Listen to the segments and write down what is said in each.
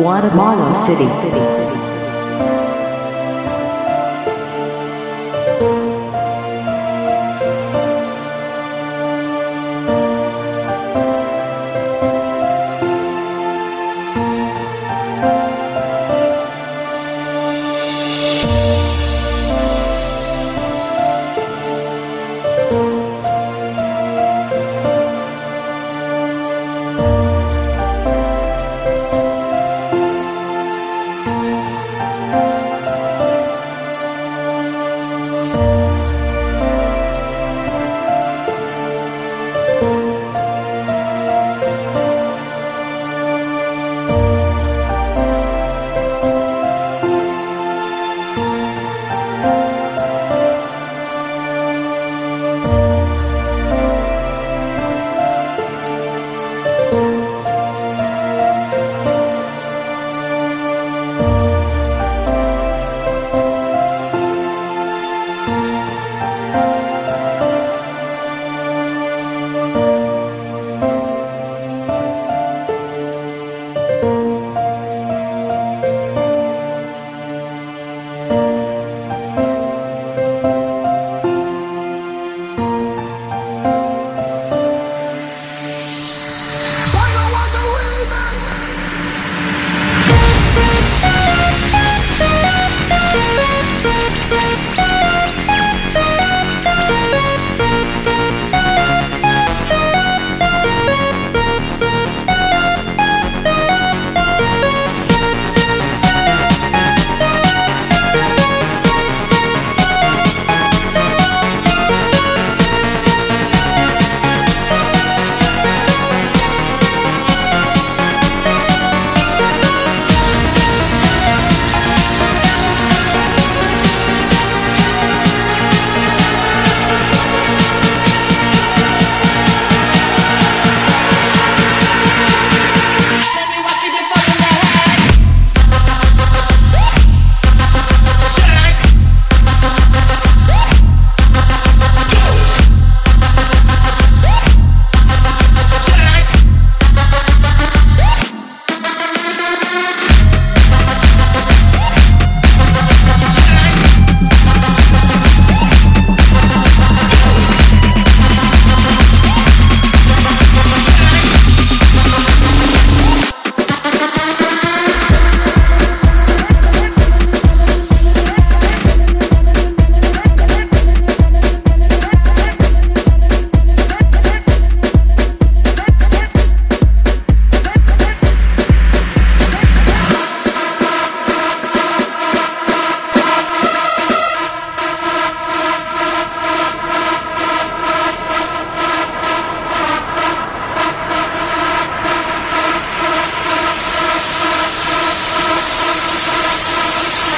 Guatemala City.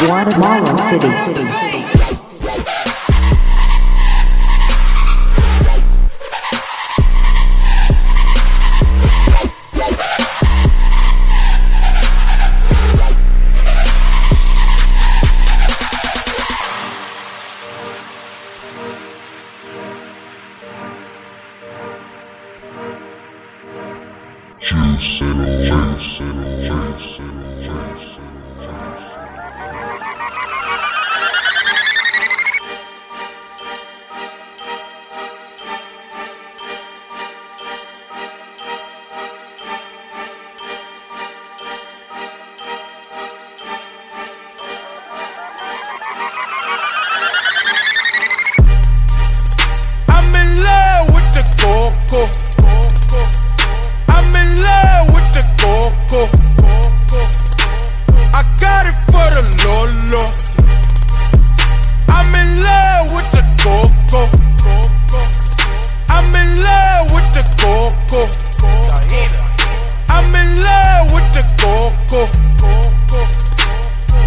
Guatemala City.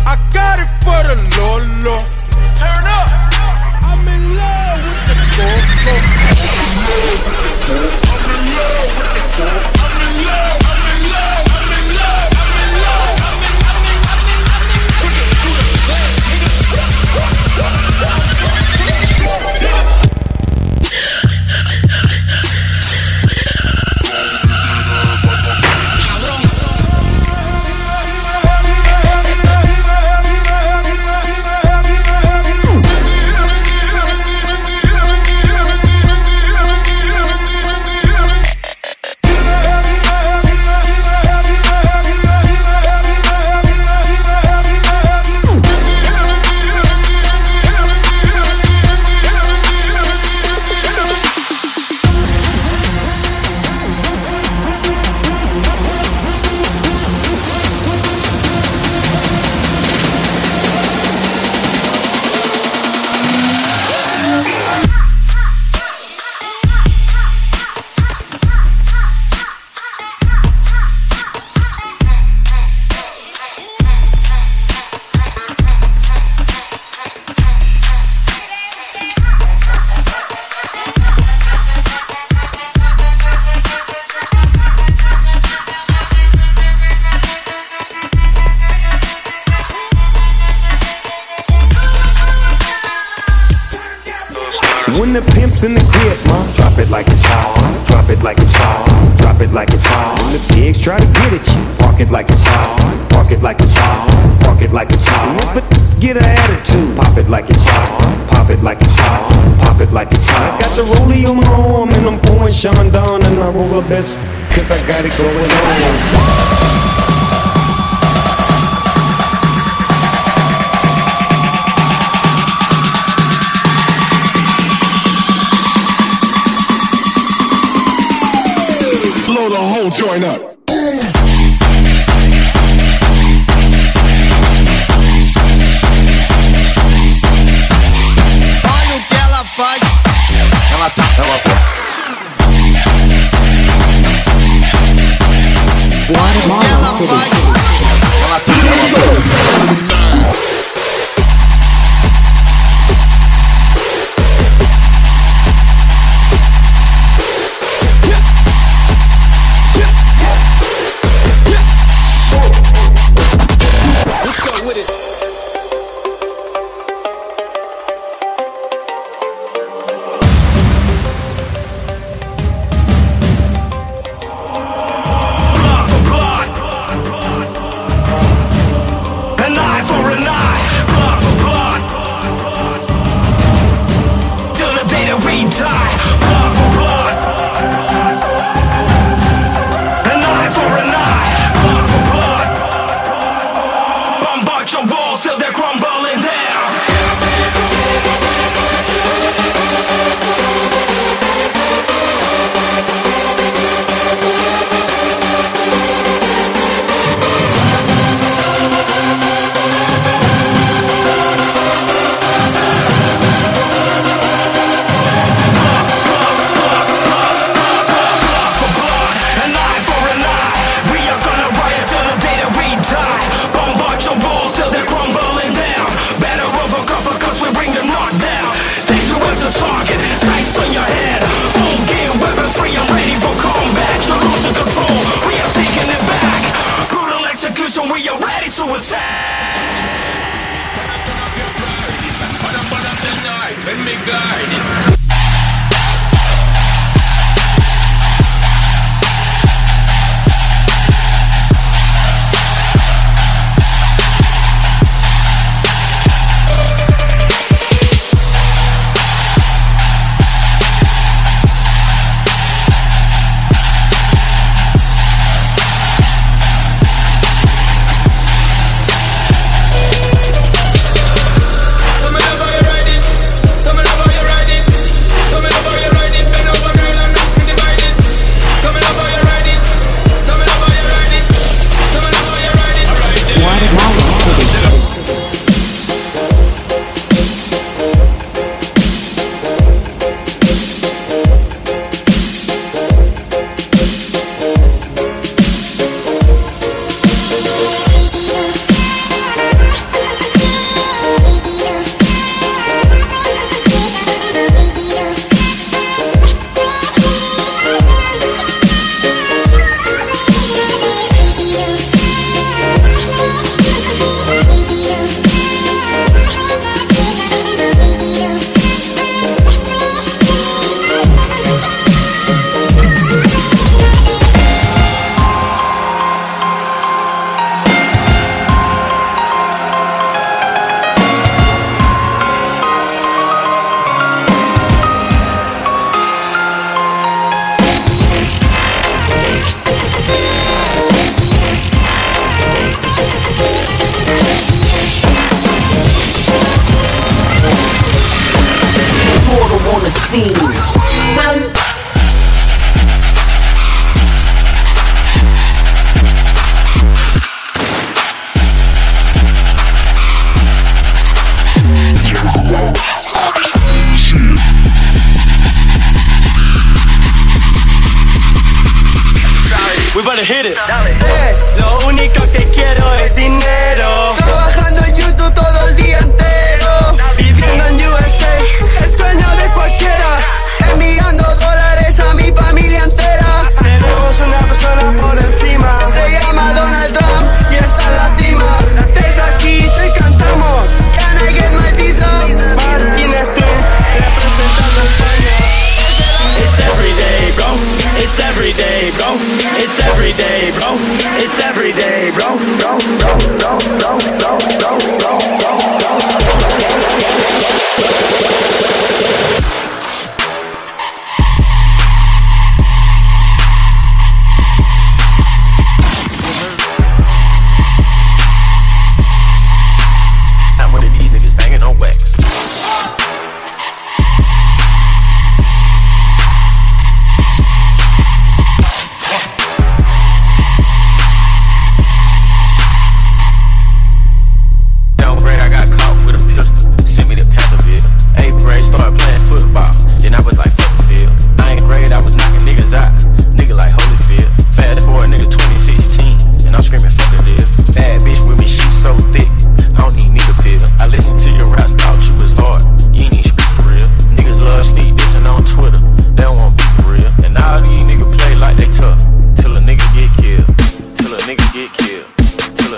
I got it for the Lolo. Turn up. I'm in love with the coco. When the pimp's in the crib, ma, drop it like it's hot. Drop it like it's hot. Drop it like it's hot. When the pigs try to get at you, park it like it's hot. Park it like it's hot. Park it like it's hot. If it get an attitude, pop it like it's hot. Pop it like it's hot. Pop it like it's hot. I got the rollie on my arm and I'm pouring Chandon and I roll the best 'cause I got it going on. join up. guarded.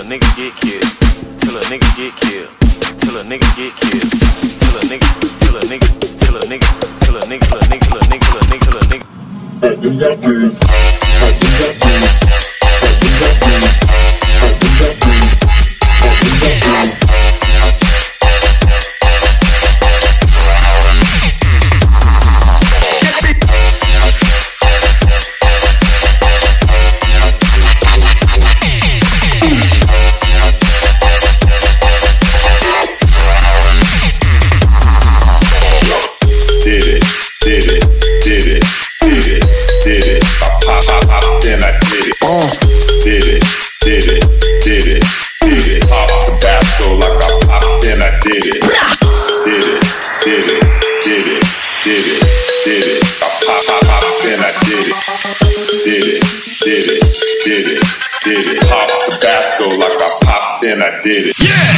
nigga get killed. Till a nigga get killed. Till a nigga get killed. Till a nigga. Till a nigga. Till a nigga. Till a nigga. Till a nigga. Till a nigga. Till a nigga. Till a nigga. But we got this. But we got this. But we got this. But we got this. I did it. Yeah!